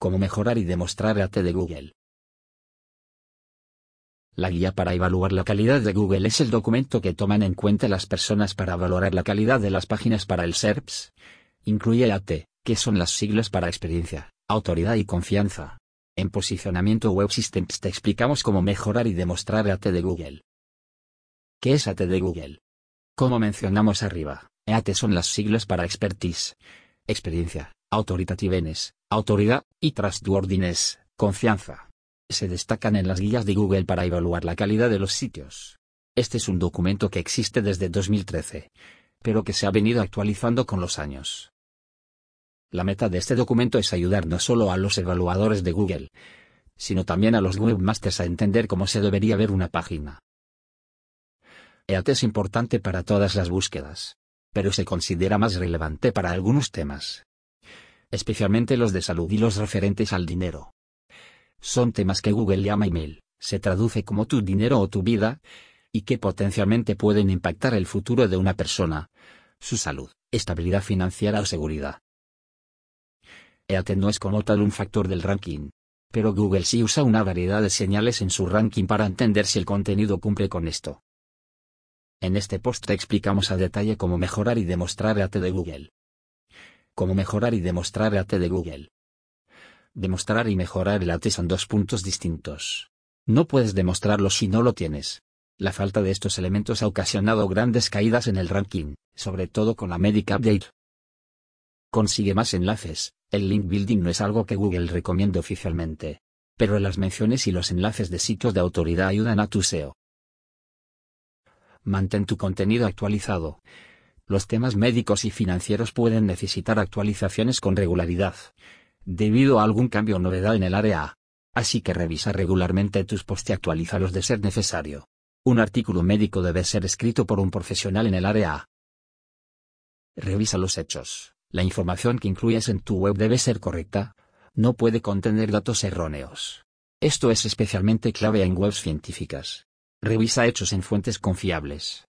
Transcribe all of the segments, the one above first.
Cómo mejorar y demostrar AT de Google. La guía para evaluar la calidad de Google es el documento que toman en cuenta las personas para valorar la calidad de las páginas para el SERPs. Incluye AT, que son las siglas para experiencia, autoridad y confianza. En Posicionamiento Web Systems te explicamos cómo mejorar y demostrar AT de Google. ¿Qué es AT de Google? Como mencionamos arriba, EAT son las siglas para expertise, experiencia, autoritativeness, autoridad, y trustworthiness, confianza. Se destacan en las guías de Google para evaluar la calidad de los sitios. Este es un documento que existe desde 2013, pero que se ha venido actualizando con los años. La meta de este documento es ayudar no solo a los evaluadores de Google, sino también a los webmasters a entender cómo se debería ver una página. EAT es importante para todas las búsquedas, pero se considera más relevante para algunos temas especialmente los de salud y los referentes al dinero. Son temas que Google llama email, se traduce como tu dinero o tu vida, y que potencialmente pueden impactar el futuro de una persona, su salud, estabilidad financiera o seguridad. EAT no es como tal un factor del ranking, pero Google sí usa una variedad de señales en su ranking para entender si el contenido cumple con esto. En este post te explicamos a detalle cómo mejorar y demostrar EAT de Google. Cómo mejorar y demostrar el AT de Google. Demostrar y mejorar el AT son dos puntos distintos. No puedes demostrarlo si no lo tienes. La falta de estos elementos ha ocasionado grandes caídas en el ranking, sobre todo con la Medic Update. Consigue más enlaces. El link building no es algo que Google recomiende oficialmente. Pero las menciones y los enlaces de sitios de autoridad ayudan a tu SEO. Mantén tu contenido actualizado los temas médicos y financieros pueden necesitar actualizaciones con regularidad, debido a algún cambio o novedad en el área. Así que revisa regularmente tus posts y actualízalos de ser necesario. Un artículo médico debe ser escrito por un profesional en el área. Revisa los hechos. La información que incluyes en tu web debe ser correcta. No puede contener datos erróneos. Esto es especialmente clave en webs científicas. Revisa hechos en fuentes confiables.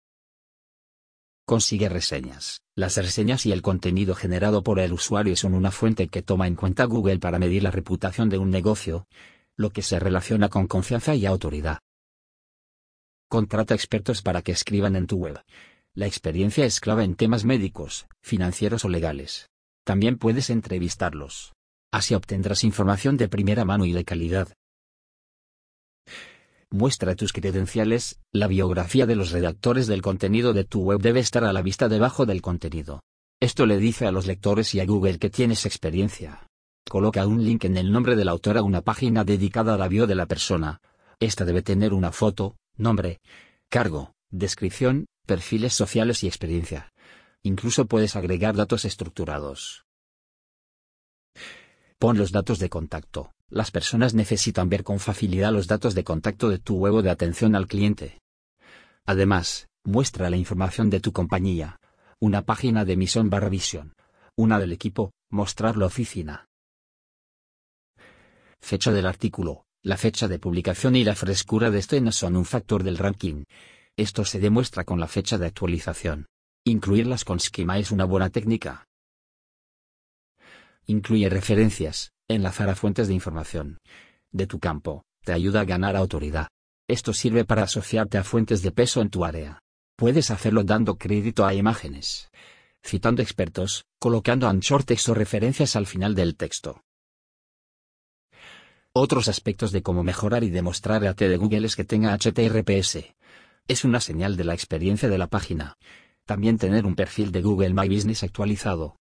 Consigue reseñas. Las reseñas y el contenido generado por el usuario son una fuente que toma en cuenta Google para medir la reputación de un negocio, lo que se relaciona con confianza y autoridad. Contrata expertos para que escriban en tu web. La experiencia es clave en temas médicos, financieros o legales. También puedes entrevistarlos. Así obtendrás información de primera mano y de calidad. Muestra tus credenciales, la biografía de los redactores del contenido de tu web debe estar a la vista debajo del contenido. Esto le dice a los lectores y a Google que tienes experiencia. Coloca un link en el nombre del autor a una página dedicada a la bio de la persona. Esta debe tener una foto, nombre, cargo, descripción, perfiles sociales y experiencia. Incluso puedes agregar datos estructurados. Pon los datos de contacto. Las personas necesitan ver con facilidad los datos de contacto de tu huevo de atención al cliente. Además, muestra la información de tu compañía. Una página de misión barra visión. Una del equipo, mostrar la oficina. Fecha del artículo. La fecha de publicación y la frescura de este no son un factor del ranking. Esto se demuestra con la fecha de actualización. Incluirlas con schema es una buena técnica. Incluye referencias, enlazar a fuentes de información de tu campo, te ayuda a ganar autoridad. Esto sirve para asociarte a fuentes de peso en tu área. Puedes hacerlo dando crédito a imágenes, citando expertos, colocando anchor o referencias al final del texto. Otros aspectos de cómo mejorar y demostrar AT de Google es que tenga HTRPS. Es una señal de la experiencia de la página. También tener un perfil de Google My Business actualizado,